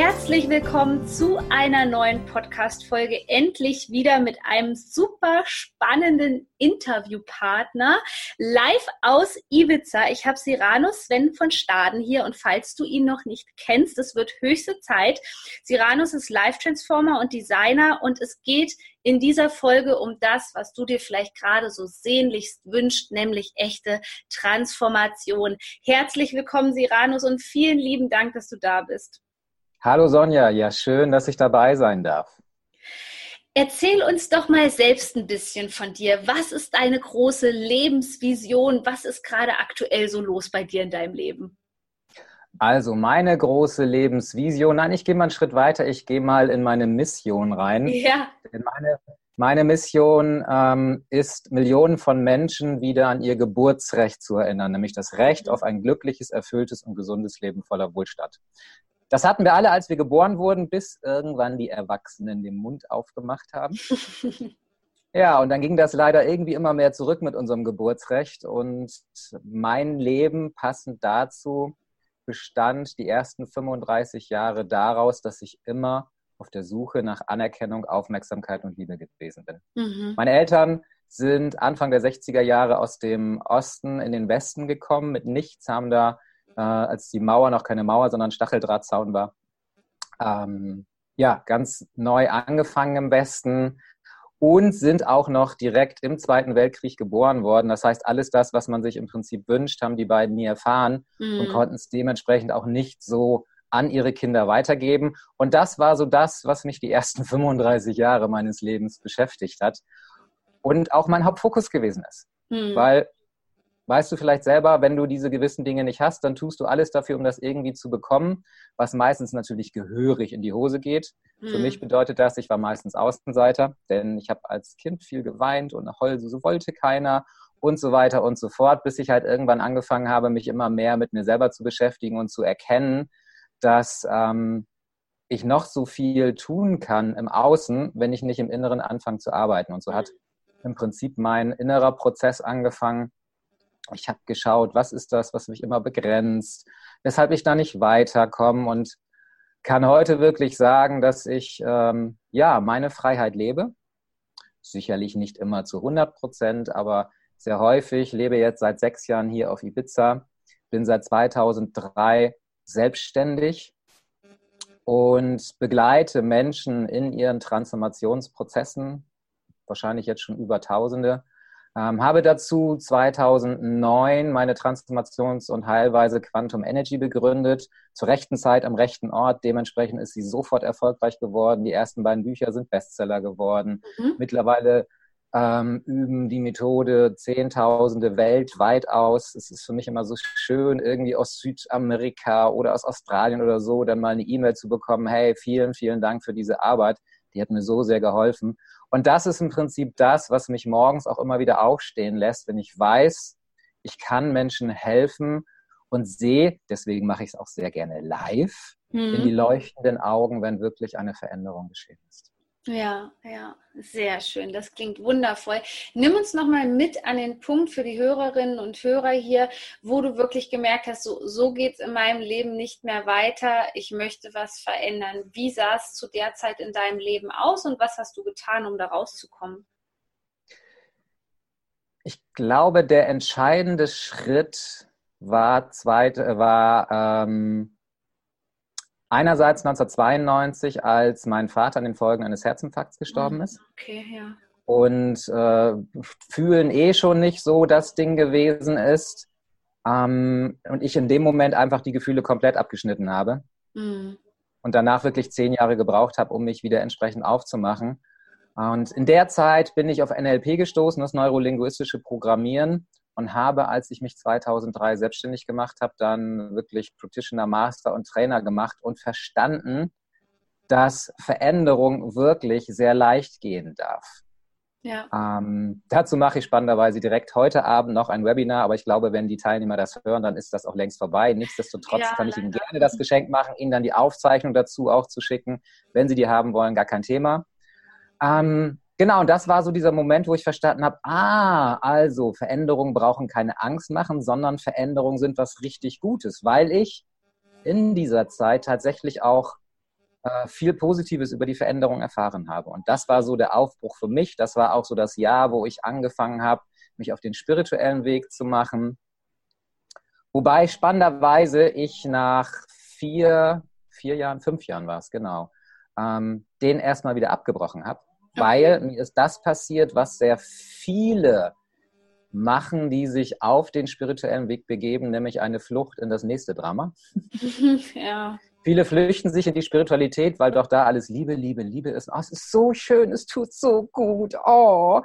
Herzlich willkommen zu einer neuen Podcast-Folge. Endlich wieder mit einem super spannenden Interviewpartner live aus Ibiza. Ich habe Cyrano Sven von Staden hier und falls du ihn noch nicht kennst, es wird höchste Zeit. Cyranus ist Live Transformer und Designer und es geht in dieser Folge um das, was du dir vielleicht gerade so sehnlichst wünscht, nämlich echte Transformation. Herzlich willkommen, Cyranus, und vielen lieben Dank, dass du da bist. Hallo Sonja, ja schön, dass ich dabei sein darf. Erzähl uns doch mal selbst ein bisschen von dir. Was ist deine große Lebensvision? Was ist gerade aktuell so los bei dir in deinem Leben? Also meine große Lebensvision, nein, ich gehe mal einen Schritt weiter, ich gehe mal in meine Mission rein. Ja. Meine, meine Mission ähm, ist, Millionen von Menschen wieder an ihr Geburtsrecht zu erinnern, nämlich das Recht auf ein glückliches, erfülltes und gesundes Leben voller Wohlstand. Das hatten wir alle, als wir geboren wurden, bis irgendwann die Erwachsenen den Mund aufgemacht haben. ja, und dann ging das leider irgendwie immer mehr zurück mit unserem Geburtsrecht. Und mein Leben passend dazu bestand die ersten 35 Jahre daraus, dass ich immer auf der Suche nach Anerkennung, Aufmerksamkeit und Liebe gewesen bin. Mhm. Meine Eltern sind Anfang der 60er Jahre aus dem Osten in den Westen gekommen. Mit nichts haben da äh, als die Mauer noch keine Mauer, sondern Stacheldrahtzaun war. Ähm, ja, ganz neu angefangen im Westen und sind auch noch direkt im Zweiten Weltkrieg geboren worden. Das heißt, alles das, was man sich im Prinzip wünscht, haben die beiden nie erfahren mhm. und konnten es dementsprechend auch nicht so an ihre Kinder weitergeben. Und das war so das, was mich die ersten 35 Jahre meines Lebens beschäftigt hat und auch mein Hauptfokus gewesen ist. Mhm. Weil weißt du vielleicht selber, wenn du diese gewissen Dinge nicht hast, dann tust du alles dafür, um das irgendwie zu bekommen, was meistens natürlich gehörig in die Hose geht. Mhm. Für hm. mich bedeutet das, ich war meistens Außenseiter, denn ich habe als Kind viel geweint und Heul so wollte keiner und so weiter und so fort, bis ich halt irgendwann angefangen habe, mich immer mehr mit mir selber zu beschäftigen und zu erkennen, dass ähm, ich noch so viel tun kann im Außen, wenn ich nicht im Inneren anfange zu arbeiten. Und so hat im Prinzip mein innerer Prozess angefangen, ich habe geschaut, was ist das, was mich immer begrenzt, weshalb ich da nicht weiterkomme und kann heute wirklich sagen, dass ich ähm, ja meine Freiheit lebe. Sicherlich nicht immer zu 100 Prozent, aber sehr häufig. Lebe jetzt seit sechs Jahren hier auf Ibiza, bin seit 2003 selbstständig und begleite Menschen in ihren Transformationsprozessen, wahrscheinlich jetzt schon über Tausende, ähm, habe dazu 2009 meine Transformations- und Heilweise Quantum Energy begründet, zur rechten Zeit am rechten Ort. Dementsprechend ist sie sofort erfolgreich geworden. Die ersten beiden Bücher sind Bestseller geworden. Mhm. Mittlerweile ähm, üben die Methode Zehntausende weltweit aus. Es ist für mich immer so schön, irgendwie aus Südamerika oder aus Australien oder so, dann mal eine E-Mail zu bekommen, hey, vielen, vielen Dank für diese Arbeit. Die hat mir so sehr geholfen. Und das ist im Prinzip das, was mich morgens auch immer wieder aufstehen lässt, wenn ich weiß, ich kann Menschen helfen und sehe, deswegen mache ich es auch sehr gerne live, mhm. in die leuchtenden Augen, wenn wirklich eine Veränderung geschehen ist. Ja, ja, sehr schön. Das klingt wundervoll. Nimm uns nochmal mit an den Punkt für die Hörerinnen und Hörer hier, wo du wirklich gemerkt hast, so, so geht es in meinem Leben nicht mehr weiter. Ich möchte was verändern. Wie sah es zu der Zeit in deinem Leben aus und was hast du getan, um da rauszukommen? Ich glaube, der entscheidende Schritt war, zweit, war ähm, Einerseits 1992, als mein Vater an den Folgen eines Herzinfarkts gestorben ist. Okay, ja. Und äh, fühlen eh schon nicht so das Ding gewesen ist. Ähm, und ich in dem Moment einfach die Gefühle komplett abgeschnitten habe. Mhm. Und danach wirklich zehn Jahre gebraucht habe, um mich wieder entsprechend aufzumachen. Und in der Zeit bin ich auf NLP gestoßen, das neurolinguistische Programmieren und habe, als ich mich 2003 selbstständig gemacht habe, dann wirklich Practitioner, Master und Trainer gemacht und verstanden, dass Veränderung wirklich sehr leicht gehen darf. Ja. Ähm, dazu mache ich spannenderweise direkt heute Abend noch ein Webinar, aber ich glaube, wenn die Teilnehmer das hören, dann ist das auch längst vorbei. Nichtsdestotrotz ja, kann ich Ihnen gerne das Geschenk machen, Ihnen dann die Aufzeichnung dazu auch zu schicken. Wenn Sie die haben wollen, gar kein Thema. Ähm, genau, und das war so dieser Moment, wo ich verstanden habe, ah, also Veränderungen brauchen keine Angst machen, sondern Veränderungen sind was richtig Gutes, weil ich in dieser Zeit tatsächlich auch äh, viel Positives über die Veränderung erfahren habe. Und das war so der Aufbruch für mich. Das war auch so das Jahr, wo ich angefangen habe, mich auf den spirituellen Weg zu machen. Wobei spannenderweise ich nach vier, vier Jahren, fünf Jahren war es, genau, ähm, den erstmal wieder abgebrochen habe. Weil mir ist das passiert, was sehr viele machen, die sich auf den spirituellen Weg begeben, nämlich eine Flucht in das nächste Drama. ja. Viele flüchten sich in die Spiritualität, weil doch da alles Liebe, Liebe, Liebe ist. Oh, es ist so schön, es tut so gut. Oh.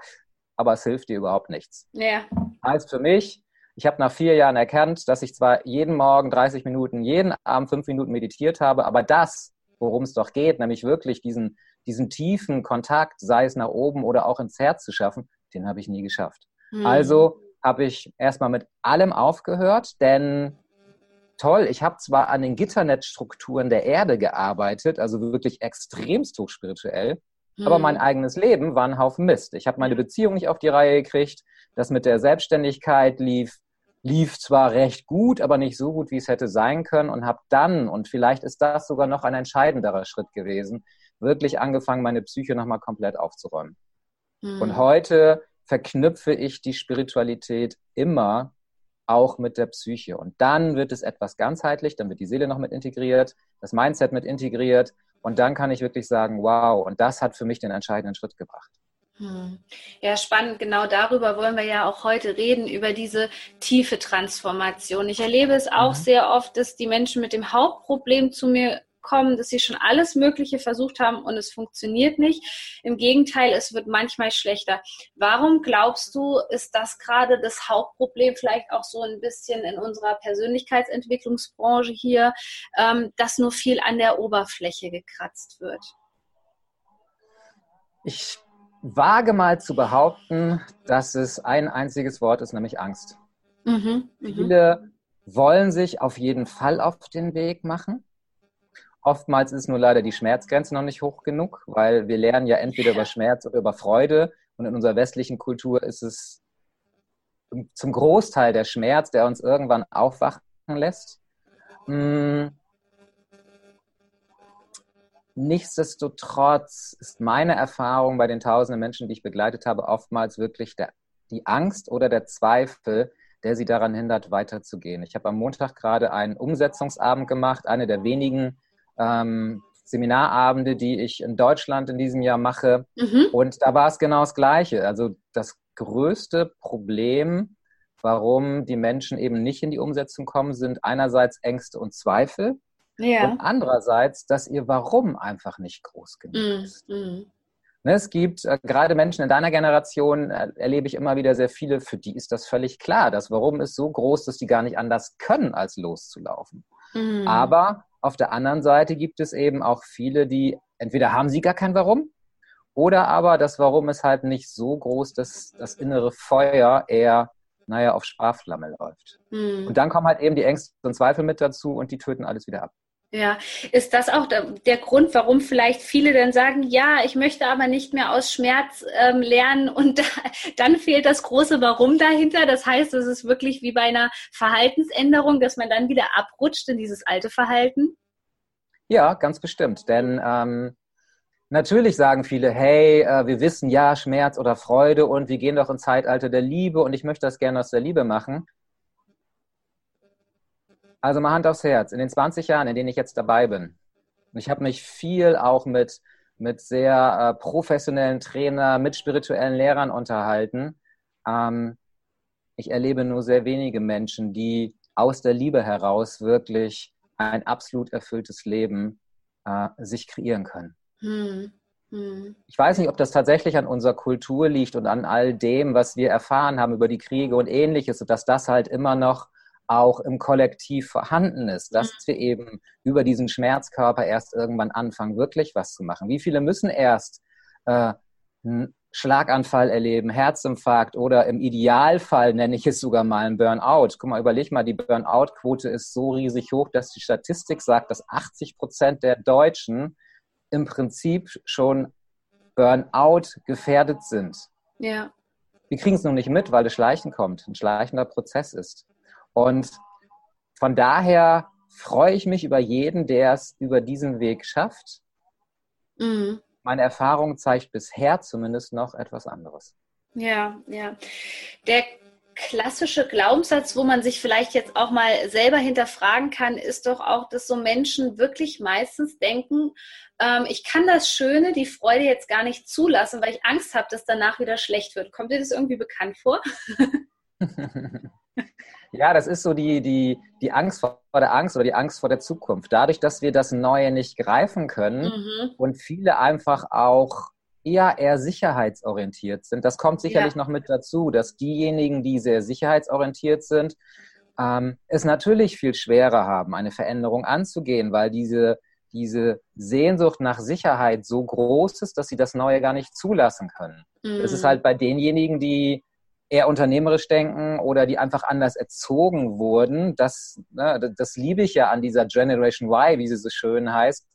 Aber es hilft dir überhaupt nichts. Ja. Heißt für mich, ich habe nach vier Jahren erkannt, dass ich zwar jeden Morgen 30 Minuten, jeden Abend fünf Minuten meditiert habe, aber das, worum es doch geht, nämlich wirklich diesen, diesen tiefen Kontakt, sei es nach oben oder auch ins Herz zu schaffen, den habe ich nie geschafft. Mhm. Also habe ich erstmal mit allem aufgehört, denn toll, ich habe zwar an den Gitternetzstrukturen der Erde gearbeitet, also wirklich extremst hochspirituell, mhm. aber mein eigenes Leben war ein Haufen Mist. Ich habe meine Beziehung nicht auf die Reihe gekriegt, das mit der Selbstständigkeit lief lief zwar recht gut, aber nicht so gut, wie es hätte sein können und habe dann, und vielleicht ist das sogar noch ein entscheidenderer Schritt gewesen, wirklich angefangen, meine Psyche nochmal komplett aufzuräumen. Mhm. Und heute verknüpfe ich die Spiritualität immer auch mit der Psyche. Und dann wird es etwas ganzheitlich, dann wird die Seele noch mit integriert, das Mindset mit integriert. Und dann kann ich wirklich sagen, wow, und das hat für mich den entscheidenden Schritt gebracht. Hm. Ja, spannend. Genau darüber wollen wir ja auch heute reden, über diese tiefe Transformation. Ich erlebe es auch mhm. sehr oft, dass die Menschen mit dem Hauptproblem zu mir kommen, dass sie schon alles Mögliche versucht haben und es funktioniert nicht. Im Gegenteil, es wird manchmal schlechter. Warum glaubst du, ist das gerade das Hauptproblem, vielleicht auch so ein bisschen in unserer Persönlichkeitsentwicklungsbranche hier, ähm, dass nur viel an der Oberfläche gekratzt wird? Ich wage mal zu behaupten, dass es ein einziges Wort ist, nämlich Angst. Mhm, mhm. Viele wollen sich auf jeden Fall auf den Weg machen. Oftmals ist nur leider die Schmerzgrenze noch nicht hoch genug, weil wir lernen ja entweder über Schmerz oder über Freude. Und in unserer westlichen Kultur ist es zum Großteil der Schmerz, der uns irgendwann aufwachen lässt. Hm. Nichtsdestotrotz ist meine Erfahrung bei den tausenden Menschen, die ich begleitet habe, oftmals wirklich der, die Angst oder der Zweifel, der sie daran hindert, weiterzugehen. Ich habe am Montag gerade einen Umsetzungsabend gemacht, eine der wenigen ähm, Seminarabende, die ich in Deutschland in diesem Jahr mache. Mhm. Und da war es genau das Gleiche. Also das größte Problem, warum die Menschen eben nicht in die Umsetzung kommen, sind einerseits Ängste und Zweifel. Ja. Und andererseits, dass ihr Warum einfach nicht groß genug mhm. ist. Mhm. Ne, es gibt äh, gerade Menschen in deiner Generation, äh, erlebe ich immer wieder sehr viele, für die ist das völlig klar. Das Warum ist so groß, dass die gar nicht anders können, als loszulaufen. Mhm. Aber auf der anderen Seite gibt es eben auch viele, die entweder haben sie gar kein Warum oder aber das Warum ist halt nicht so groß, dass das innere Feuer eher, naja, auf Sparflamme läuft. Mhm. Und dann kommen halt eben die Ängste und Zweifel mit dazu und die töten alles wieder ab. Ja, ist das auch der Grund, warum vielleicht viele dann sagen, ja, ich möchte aber nicht mehr aus Schmerz ähm, lernen und da, dann fehlt das große Warum dahinter. Das heißt, es ist wirklich wie bei einer Verhaltensänderung, dass man dann wieder abrutscht in dieses alte Verhalten? Ja, ganz bestimmt. Denn ähm, natürlich sagen viele, hey, äh, wir wissen ja Schmerz oder Freude und wir gehen doch ins Zeitalter der Liebe und ich möchte das gerne aus der Liebe machen. Also mal Hand aufs Herz. In den 20 Jahren, in denen ich jetzt dabei bin, und ich habe mich viel auch mit, mit sehr äh, professionellen Trainern, mit spirituellen Lehrern unterhalten. Ähm, ich erlebe nur sehr wenige Menschen, die aus der Liebe heraus wirklich ein absolut erfülltes Leben äh, sich kreieren können. Hm. Hm. Ich weiß nicht, ob das tatsächlich an unserer Kultur liegt und an all dem, was wir erfahren haben über die Kriege und ähnliches, dass das halt immer noch auch im Kollektiv vorhanden ist, dass mhm. wir eben über diesen Schmerzkörper erst irgendwann anfangen, wirklich was zu machen. Wie viele müssen erst äh, einen Schlaganfall erleben, Herzinfarkt oder im Idealfall nenne ich es sogar mal ein Burnout. Guck mal, überleg mal, die Burnout-Quote ist so riesig hoch, dass die Statistik sagt, dass 80 Prozent der Deutschen im Prinzip schon Burnout gefährdet sind. Ja. Wir kriegen es nur nicht mit, weil das Schleichen kommt, ein schleichender Prozess ist. Und von daher freue ich mich über jeden, der es über diesen Weg schafft. Mhm. Meine Erfahrung zeigt bisher zumindest noch etwas anderes. Ja, ja. Der klassische Glaubenssatz, wo man sich vielleicht jetzt auch mal selber hinterfragen kann, ist doch auch, dass so Menschen wirklich meistens denken, ähm, ich kann das Schöne, die Freude jetzt gar nicht zulassen, weil ich Angst habe, dass danach wieder schlecht wird. Kommt dir das irgendwie bekannt vor? ja, das ist so die, die, die Angst vor der Angst oder die Angst vor der Zukunft. Dadurch, dass wir das Neue nicht greifen können mhm. und viele einfach auch eher eher sicherheitsorientiert sind. Das kommt sicherlich ja. noch mit dazu, dass diejenigen, die sehr sicherheitsorientiert sind, ähm, es natürlich viel schwerer haben, eine Veränderung anzugehen, weil diese, diese Sehnsucht nach Sicherheit so groß ist, dass sie das Neue gar nicht zulassen können. Mhm. Das ist mhm. halt bei denjenigen, die eher unternehmerisch denken oder die einfach anders erzogen wurden. Das, ne, das liebe ich ja an dieser Generation Y, wie sie so schön heißt,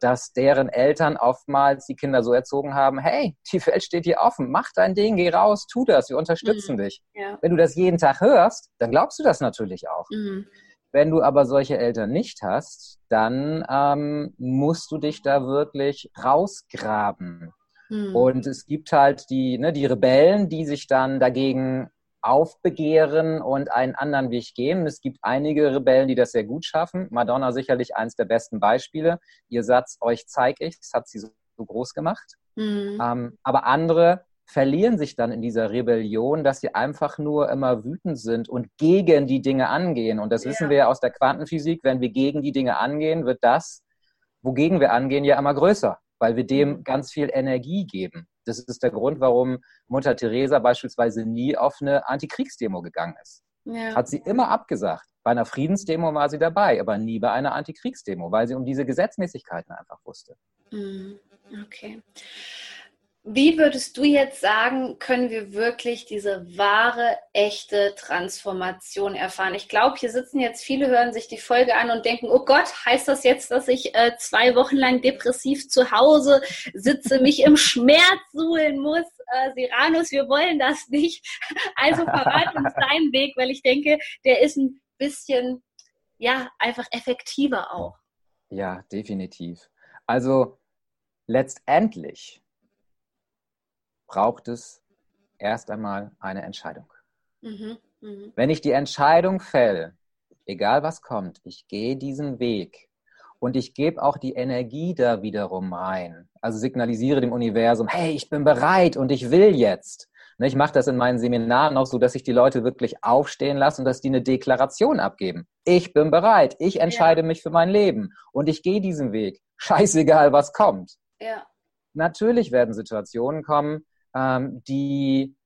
dass deren Eltern oftmals die Kinder so erzogen haben, hey, die Welt steht dir offen, mach dein Ding, geh raus, tu das, wir unterstützen mhm. dich. Ja. Wenn du das jeden Tag hörst, dann glaubst du das natürlich auch. Mhm. Wenn du aber solche Eltern nicht hast, dann ähm, musst du dich da wirklich rausgraben. Mhm. Und es gibt halt die, ne, die Rebellen, die sich dann dagegen aufbegehren und einen anderen Weg gehen. Es gibt einige Rebellen, die das sehr gut schaffen. Madonna sicherlich eines der besten Beispiele. Ihr Satz, euch zeig ich, das hat sie so, groß gemacht. Mhm. Ähm, aber andere verlieren sich dann in dieser Rebellion, dass sie einfach nur immer wütend sind und gegen die Dinge angehen. Und das ja. wissen wir ja aus der Quantenphysik. Wenn wir gegen die Dinge angehen, wird das, wogegen wir angehen, ja immer größer, weil wir dem mhm. ganz viel Energie geben. Das ist der Grund, warum Mutter Teresa beispielsweise nie auf eine Antikriegsdemo gegangen ist. Ja. Hat sie immer abgesagt. Bei einer Friedensdemo war sie dabei, aber nie bei einer Antikriegsdemo, weil sie um diese Gesetzmäßigkeiten einfach wusste. Mhm. Okay. Wie würdest du jetzt sagen, können wir wirklich diese wahre, echte Transformation erfahren? Ich glaube, hier sitzen jetzt viele, hören sich die Folge an und denken, oh Gott, heißt das jetzt, dass ich äh, zwei Wochen lang depressiv zu Hause sitze, mich im Schmerz suhlen muss? Äh, Siranus, wir wollen das nicht. Also verrat uns deinen Weg, weil ich denke, der ist ein bisschen, ja, einfach effektiver auch. Ja, definitiv. Also letztendlich braucht es erst einmal eine Entscheidung. Mhm, mh. Wenn ich die Entscheidung fälle, egal was kommt, ich gehe diesen Weg und ich gebe auch die Energie da wiederum rein. Also signalisiere dem Universum, hey, ich bin bereit und ich will jetzt. Ne, ich mache das in meinen Seminaren auch so, dass ich die Leute wirklich aufstehen lasse und dass die eine Deklaration abgeben. Ich bin bereit, ich entscheide ja. mich für mein Leben und ich gehe diesen Weg. Scheißegal, was kommt. Ja. Natürlich werden Situationen kommen, ähm, die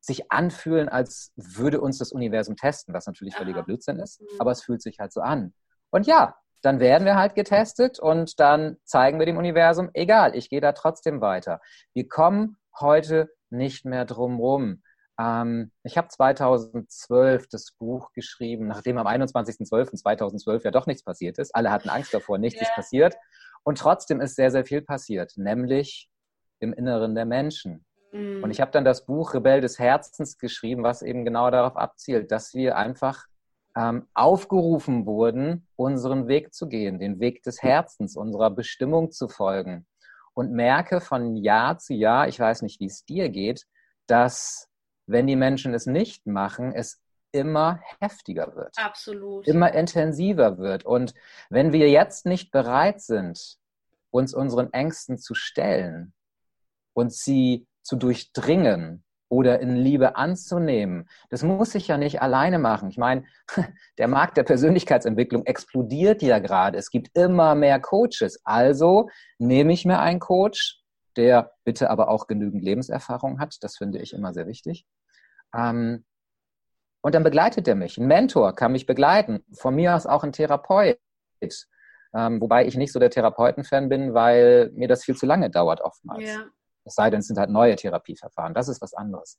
sich anfühlen, als würde uns das Universum testen, was natürlich völliger Blödsinn ist, mhm. aber es fühlt sich halt so an. Und ja, dann werden wir halt getestet und dann zeigen wir dem Universum, egal, ich gehe da trotzdem weiter. Wir kommen heute nicht mehr drum rum. Ähm, ich habe 2012 das Buch geschrieben, nachdem am 21.12.2012 ja doch nichts passiert ist. Alle hatten Angst davor, nichts yeah. ist passiert. Und trotzdem ist sehr, sehr viel passiert, nämlich im Inneren der Menschen. Mhm. Und ich habe dann das Buch Rebell des Herzens geschrieben, was eben genau darauf abzielt, dass wir einfach ähm, aufgerufen wurden, unseren Weg zu gehen, den Weg des Herzens, unserer Bestimmung zu folgen. Und merke von Jahr zu Jahr, ich weiß nicht, wie es dir geht, dass wenn die Menschen es nicht machen, es immer heftiger wird. Absolut. Immer intensiver wird. Und wenn wir jetzt nicht bereit sind, uns unseren Ängsten zu stellen und sie zu durchdringen oder in Liebe anzunehmen. Das muss ich ja nicht alleine machen. Ich meine, der Markt der Persönlichkeitsentwicklung explodiert ja gerade. Es gibt immer mehr Coaches. Also nehme ich mir einen Coach, der bitte aber auch genügend Lebenserfahrung hat. Das finde ich immer sehr wichtig. Ähm, Und dann begleitet er mich. Ein Mentor kann mich begleiten. Von mir aus auch ein Therapeut. Ähm, wobei ich nicht so der Therapeuten-Fan bin, weil mir das viel zu lange dauert oftmals. Ja. Es sei denn, es sind halt neue Therapieverfahren. Das ist was anderes.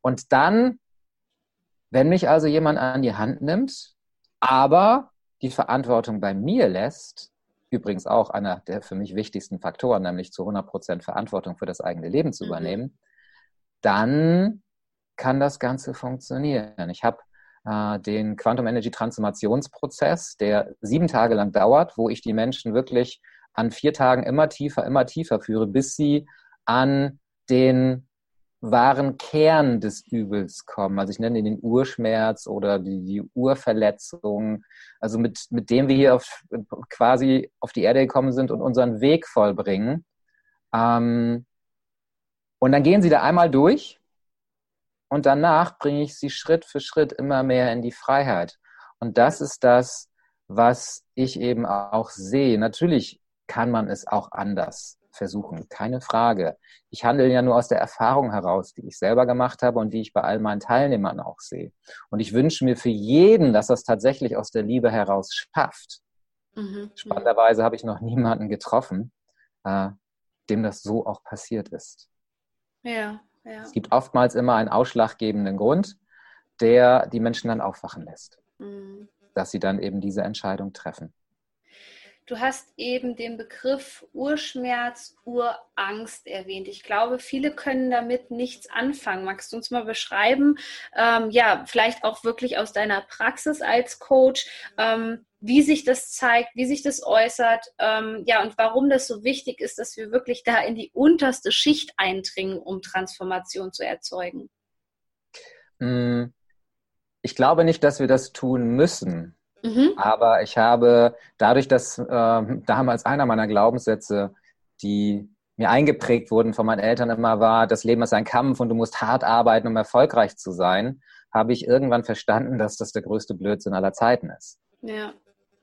Und dann, wenn mich also jemand an die Hand nimmt, aber die Verantwortung bei mir lässt, übrigens auch einer der für mich wichtigsten Faktoren, nämlich zu 100 Prozent Verantwortung für das eigene Leben zu mhm. übernehmen, dann kann das Ganze funktionieren. Ich habe äh, den Quantum Energy Transformationsprozess, der sieben Tage lang dauert, wo ich die Menschen wirklich an vier Tagen immer tiefer, immer tiefer führe, bis sie an den wahren Kern des Übels kommen. Also ich nenne den Urschmerz oder die, die Urverletzung. Also mit, mit dem wir hier auf, quasi auf die Erde gekommen sind und unseren Weg vollbringen. Ähm, und dann gehen sie da einmal durch und danach bringe ich sie Schritt für Schritt immer mehr in die Freiheit. Und das ist das, was ich eben auch sehe. Natürlich kann man es auch anders versuchen, keine Frage. Ich handle ja nur aus der Erfahrung heraus, die ich selber gemacht habe und die ich bei all meinen Teilnehmern auch sehe. Und ich wünsche mir für jeden, dass das tatsächlich aus der Liebe heraus schafft. Mhm. Spannenderweise habe ich noch niemanden getroffen, äh, dem das so auch passiert ist. Ja, ja. Es gibt oftmals immer einen ausschlaggebenden Grund, der die Menschen dann aufwachen lässt, mhm. dass sie dann eben diese Entscheidung treffen. Du hast eben den Begriff Urschmerz, Urangst erwähnt. Ich glaube, viele können damit nichts anfangen. Magst du uns mal beschreiben, ähm, ja, vielleicht auch wirklich aus deiner Praxis als Coach, ähm, wie sich das zeigt, wie sich das äußert, ähm, ja, und warum das so wichtig ist, dass wir wirklich da in die unterste Schicht eindringen, um Transformation zu erzeugen? Hm, ich glaube nicht, dass wir das tun müssen. Mhm. Aber ich habe dadurch, dass äh, damals einer meiner Glaubenssätze, die mir eingeprägt wurden von meinen Eltern immer war, das Leben ist ein Kampf und du musst hart arbeiten, um erfolgreich zu sein, habe ich irgendwann verstanden, dass das der größte Blödsinn aller Zeiten ist. Ja.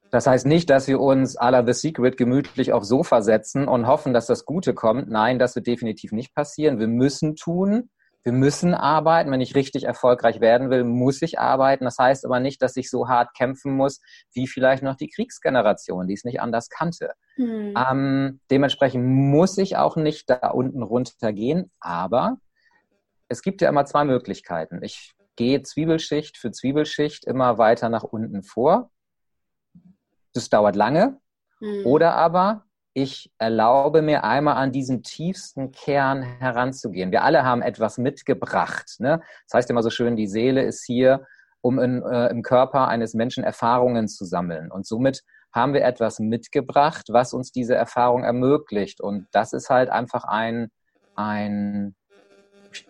Das heißt nicht, dass wir uns à la The Secret gemütlich aufs Sofa setzen und hoffen, dass das Gute kommt. Nein, das wird definitiv nicht passieren. Wir müssen tun, wir müssen arbeiten. Wenn ich richtig erfolgreich werden will, muss ich arbeiten. Das heißt aber nicht, dass ich so hart kämpfen muss, wie vielleicht noch die Kriegsgeneration, die es nicht anders kannte. Hm. Ähm, dementsprechend muss ich auch nicht da unten runtergehen, aber es gibt ja immer zwei Möglichkeiten. Ich gehe Zwiebelschicht für Zwiebelschicht immer weiter nach unten vor. Das dauert lange. Hm. Oder aber ich erlaube mir einmal an diesen tiefsten Kern heranzugehen. Wir alle haben etwas mitgebracht. Ne? Das heißt immer so schön, die Seele ist hier, um in, äh, im Körper eines Menschen Erfahrungen zu sammeln. Und somit haben wir etwas mitgebracht, was uns diese Erfahrung ermöglicht. Und das ist halt einfach ein, ein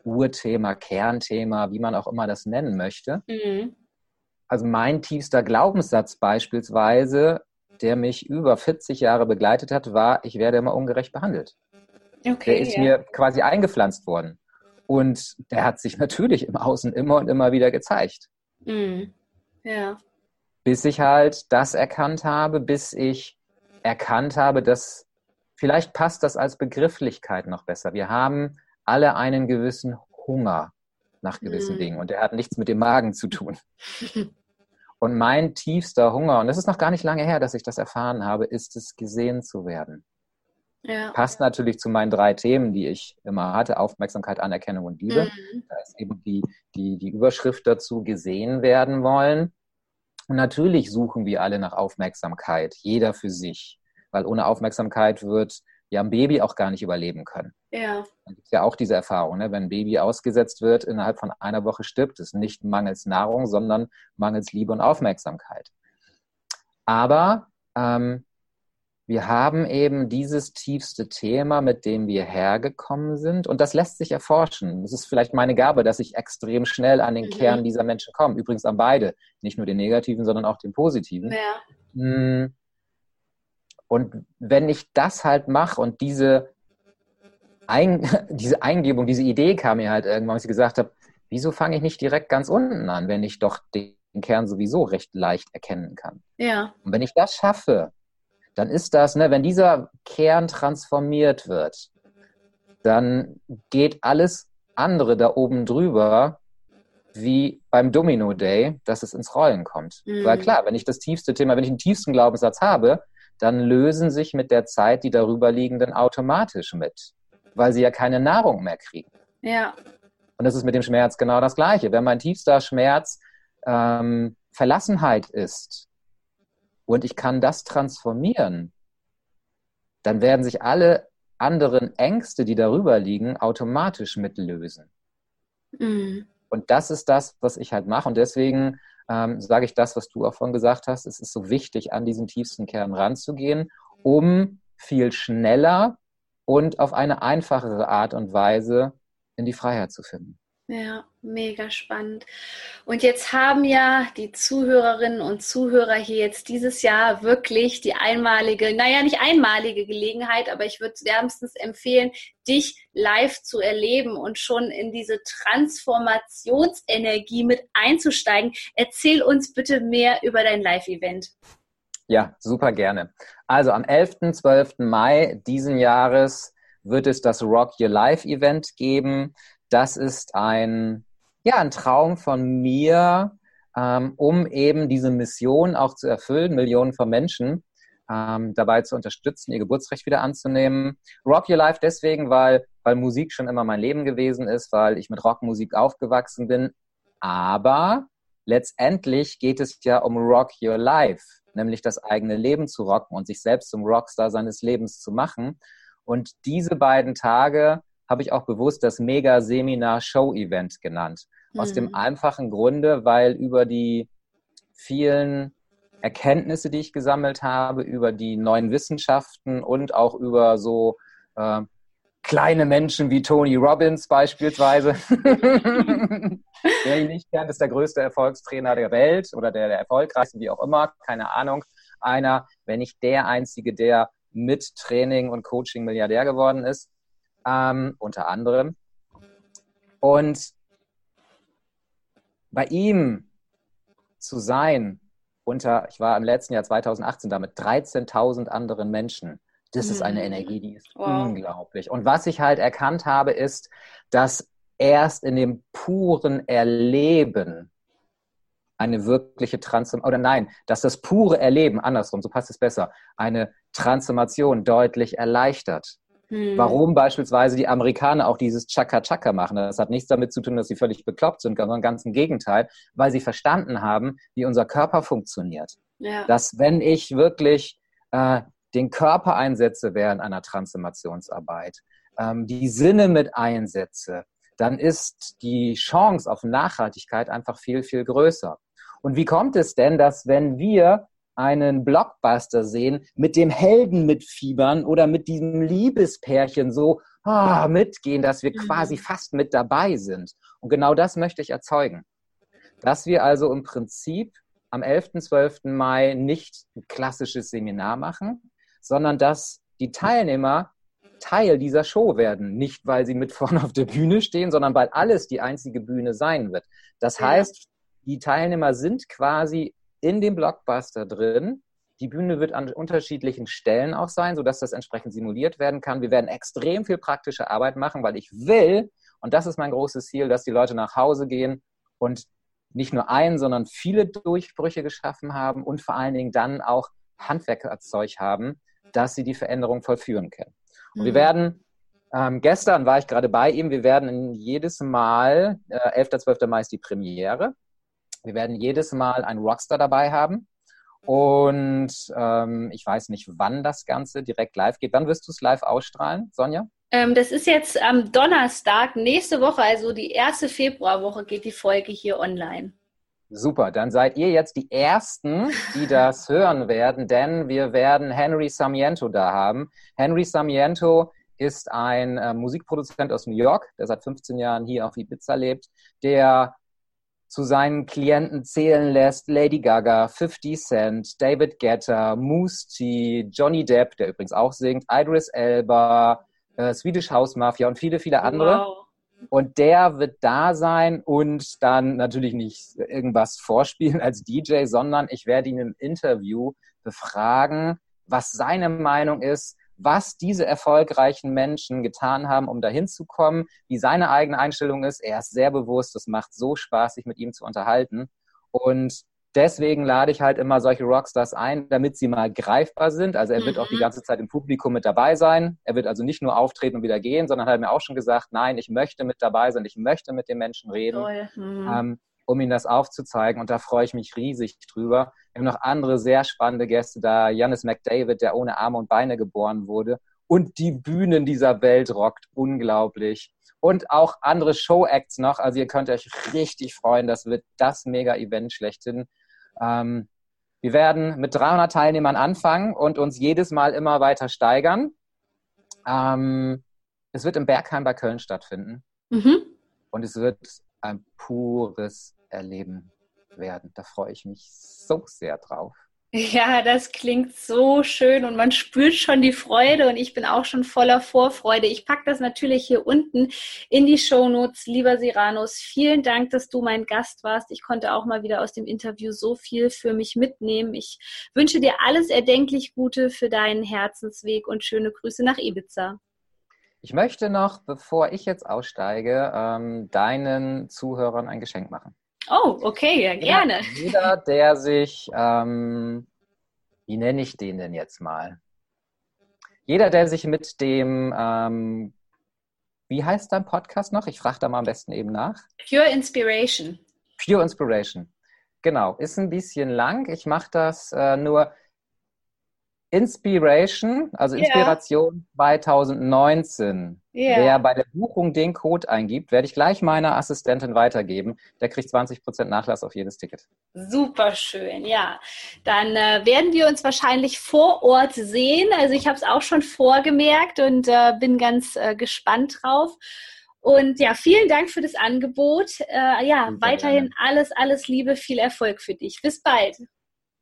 Urthema, Kernthema, wie man auch immer das nennen möchte. Mhm. Also mein tiefster Glaubenssatz beispielsweise der mich über 40 Jahre begleitet hat, war, ich werde immer ungerecht behandelt. Okay, der ist ja. mir quasi eingepflanzt worden. Und der hat sich natürlich im Außen immer und immer wieder gezeigt. Mhm. Ja. Bis ich halt das erkannt habe, bis ich erkannt habe, dass vielleicht passt das als Begrifflichkeit noch besser. Wir haben alle einen gewissen Hunger nach gewissen mhm. Dingen und der hat nichts mit dem Magen zu tun. Und mein tiefster Hunger, und das ist noch gar nicht lange her, dass ich das erfahren habe, ist es, gesehen zu werden. Ja. Passt natürlich zu meinen drei Themen, die ich immer hatte: Aufmerksamkeit, Anerkennung und Liebe. Mhm. Da ist eben die, die, die Überschrift dazu, gesehen werden wollen. Und natürlich suchen wir alle nach Aufmerksamkeit, jeder für sich. Weil ohne Aufmerksamkeit wird ja ein Baby auch gar nicht überleben können. Ja. Dann gibt ja auch diese Erfahrung, ne? wenn ein Baby ausgesetzt wird, innerhalb von einer Woche stirbt es. Nicht mangels Nahrung, sondern mangels Liebe und Aufmerksamkeit. Aber ähm, wir haben eben dieses tiefste Thema, mit dem wir hergekommen sind. Und das lässt sich erforschen. Das ist vielleicht meine Gabe, dass ich extrem schnell an den mhm. Kern dieser Menschen komme. Übrigens an beide. Nicht nur den negativen, sondern auch den positiven. Ja. Hm und wenn ich das halt mache und diese, Ein diese Eingebung, diese Idee kam mir halt irgendwann, als ich gesagt habe, wieso fange ich nicht direkt ganz unten an, wenn ich doch den Kern sowieso recht leicht erkennen kann? Ja. Und wenn ich das schaffe, dann ist das, ne, wenn dieser Kern transformiert wird, dann geht alles andere da oben drüber wie beim Domino Day, dass es ins Rollen kommt. Mhm. Weil klar, wenn ich das tiefste Thema, wenn ich den tiefsten Glaubenssatz habe, dann lösen sich mit der Zeit die darüber liegenden automatisch mit, weil sie ja keine Nahrung mehr kriegen. Ja. Und das ist mit dem Schmerz genau das Gleiche. Wenn mein tiefster Schmerz ähm, Verlassenheit ist und ich kann das transformieren, dann werden sich alle anderen Ängste, die darüber liegen, automatisch mitlösen. Mhm. Und das ist das, was ich halt mache. Und deswegen ähm, sage ich das, was du auch vorhin gesagt hast. Es ist so wichtig, an diesen tiefsten Kern ranzugehen, um viel schneller und auf eine einfachere Art und Weise in die Freiheit zu finden. Ja, mega spannend. Und jetzt haben ja die Zuhörerinnen und Zuhörer hier jetzt dieses Jahr wirklich die einmalige, naja, nicht einmalige Gelegenheit, aber ich würde wärmstens empfehlen, dich live zu erleben und schon in diese Transformationsenergie mit einzusteigen. Erzähl uns bitte mehr über dein Live-Event. Ja, super gerne. Also am 11. 12. Mai diesen Jahres wird es das Rock Your Life Event geben das ist ein, ja, ein Traum von mir, ähm, um eben diese Mission auch zu erfüllen, Millionen von Menschen ähm, dabei zu unterstützen, ihr Geburtsrecht wieder anzunehmen. Rock Your Life deswegen, weil, weil Musik schon immer mein Leben gewesen ist, weil ich mit Rockmusik aufgewachsen bin. Aber letztendlich geht es ja um Rock Your Life, nämlich das eigene Leben zu rocken und sich selbst zum Rockstar seines Lebens zu machen. Und diese beiden Tage habe ich auch bewusst das Mega-Seminar-Show-Event genannt. Aus mhm. dem einfachen Grunde, weil über die vielen Erkenntnisse, die ich gesammelt habe, über die neuen Wissenschaften und auch über so äh, kleine Menschen wie Tony Robbins beispielsweise. Wer ihn nicht kennt, ist der größte Erfolgstrainer der Welt oder der, der erfolgreichste, wie auch immer, keine Ahnung. Einer, wenn nicht der einzige, der mit Training und Coaching Milliardär geworden ist ähm, unter anderem. Und bei ihm zu sein, unter, ich war im letzten Jahr 2018 da mit 13.000 anderen Menschen, das mhm. ist eine mhm. Energie, die ist wow. unglaublich. Und was ich halt erkannt habe, ist, dass erst in dem puren Erleben eine wirkliche Transformation, oder nein, dass das pure Erleben, andersrum, so passt es besser, eine Transformation deutlich erleichtert. Hm. Warum beispielsweise die Amerikaner auch dieses Chaka-Chaka machen. Das hat nichts damit zu tun, dass sie völlig bekloppt sind, sondern ganz im Gegenteil, weil sie verstanden haben, wie unser Körper funktioniert. Ja. Dass wenn ich wirklich äh, den Körper einsetze während einer Transformationsarbeit, ähm, die Sinne mit einsetze, dann ist die Chance auf Nachhaltigkeit einfach viel, viel größer. Und wie kommt es denn, dass wenn wir einen Blockbuster sehen, mit dem Helden mitfiebern oder mit diesem Liebespärchen so oh, mitgehen, dass wir quasi mhm. fast mit dabei sind. Und genau das möchte ich erzeugen. Dass wir also im Prinzip am 11. 12. Mai nicht ein klassisches Seminar machen, sondern dass die Teilnehmer Teil dieser Show werden. Nicht, weil sie mit vorne auf der Bühne stehen, sondern weil alles die einzige Bühne sein wird. Das heißt, die Teilnehmer sind quasi in dem Blockbuster drin. Die Bühne wird an unterschiedlichen Stellen auch sein, sodass das entsprechend simuliert werden kann. Wir werden extrem viel praktische Arbeit machen, weil ich will, und das ist mein großes Ziel, dass die Leute nach Hause gehen und nicht nur ein, sondern viele Durchbrüche geschaffen haben und vor allen Dingen dann auch Handwerkerzeug haben, dass sie die Veränderung vollführen können. Und mhm. wir werden, ähm, gestern war ich gerade bei ihm, wir werden jedes Mal, äh, 11. 12. Mai ist die Premiere, wir werden jedes Mal einen Rockstar dabei haben. Und ähm, ich weiß nicht, wann das Ganze direkt live geht. Wann wirst du es live ausstrahlen, Sonja? Ähm, das ist jetzt am Donnerstag, nächste Woche, also die erste Februarwoche geht die Folge hier online. Super, dann seid ihr jetzt die Ersten, die das hören werden, denn wir werden Henry Samiento da haben. Henry Samiento ist ein äh, Musikproduzent aus New York, der seit 15 Jahren hier auf Ibiza lebt, der zu seinen Klienten zählen lässt Lady Gaga, 50 Cent, David Guetta, Moose T, Johnny Depp, der übrigens auch singt, Idris Elba, äh, Swedish House Mafia und viele, viele andere. Wow. Und der wird da sein und dann natürlich nicht irgendwas vorspielen als DJ, sondern ich werde ihn im Interview befragen, was seine Meinung ist, was diese erfolgreichen Menschen getan haben, um dahin zu kommen, wie seine eigene Einstellung ist. Er ist sehr bewusst, es macht so Spaß, sich mit ihm zu unterhalten. Und deswegen lade ich halt immer solche Rockstars ein, damit sie mal greifbar sind. Also er wird mhm. auch die mhm. ganze Zeit im Publikum mit dabei sein. Er wird also nicht nur auftreten und wieder gehen, sondern hat mir auch schon gesagt, nein, ich möchte mit dabei sein, ich möchte mit den Menschen reden, mhm. ähm, um ihnen das aufzuzeigen. Und da freue ich mich riesig drüber. Wir haben noch andere sehr spannende Gäste da. Janis McDavid, der ohne Arme und Beine geboren wurde und die Bühnen dieser Welt rockt unglaublich. Und auch andere Show-Acts noch. Also ihr könnt euch richtig freuen. Das wird das Mega-Event schlechthin. Ähm, wir werden mit 300 Teilnehmern anfangen und uns jedes Mal immer weiter steigern. Ähm, es wird im Bergheim bei Köln stattfinden. Mhm. Und es wird ein pures Erleben werden. Da freue ich mich so sehr drauf. Ja, das klingt so schön und man spürt schon die Freude und ich bin auch schon voller Vorfreude. Ich packe das natürlich hier unten in die Shownotes. Lieber Siranus, vielen Dank, dass du mein Gast warst. Ich konnte auch mal wieder aus dem Interview so viel für mich mitnehmen. Ich wünsche dir alles erdenklich Gute für deinen Herzensweg und schöne Grüße nach Ibiza. Ich möchte noch, bevor ich jetzt aussteige, ähm, deinen Zuhörern ein Geschenk machen. Oh, okay, ja, gerne. Jeder, der sich, ähm, wie nenne ich den denn jetzt mal? Jeder, der sich mit dem, ähm, wie heißt dein Podcast noch? Ich frage da mal am besten eben nach. Pure Inspiration. Pure Inspiration. Genau, ist ein bisschen lang. Ich mache das äh, nur Inspiration, also Inspiration yeah. 2019. Yeah. Wer bei der Buchung den Code eingibt, werde ich gleich meiner Assistentin weitergeben. Der kriegt 20% Nachlass auf jedes Ticket. Super schön, ja. Dann äh, werden wir uns wahrscheinlich vor Ort sehen. Also ich habe es auch schon vorgemerkt und äh, bin ganz äh, gespannt drauf. Und ja, vielen Dank für das Angebot. Äh, ja, Super weiterhin gerne. alles, alles Liebe, viel Erfolg für dich. Bis bald.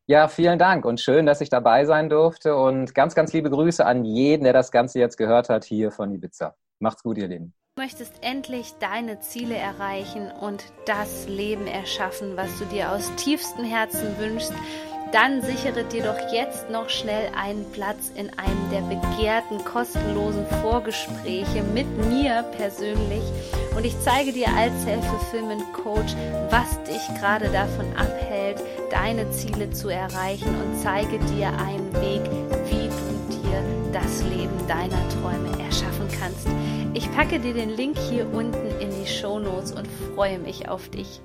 Ja, vielen Dank und schön, dass ich dabei sein durfte und ganz, ganz liebe Grüße an jeden, der das Ganze jetzt gehört hat hier von Ibiza. Macht's gut, ihr Lieben. Du möchtest endlich deine Ziele erreichen und das Leben erschaffen, was du dir aus tiefstem Herzen wünschst, dann sichere dir doch jetzt noch schnell einen Platz in einem der begehrten kostenlosen Vorgespräche mit mir persönlich und ich zeige dir als Self-Fulfillment Coach, was dich gerade davon abhält, deine Ziele zu erreichen und zeige dir einen Weg, wie du dir das Leben deiner Träume erschaffen kannst. Ich packe dir den Link hier unten in die Show Notes und freue mich auf dich.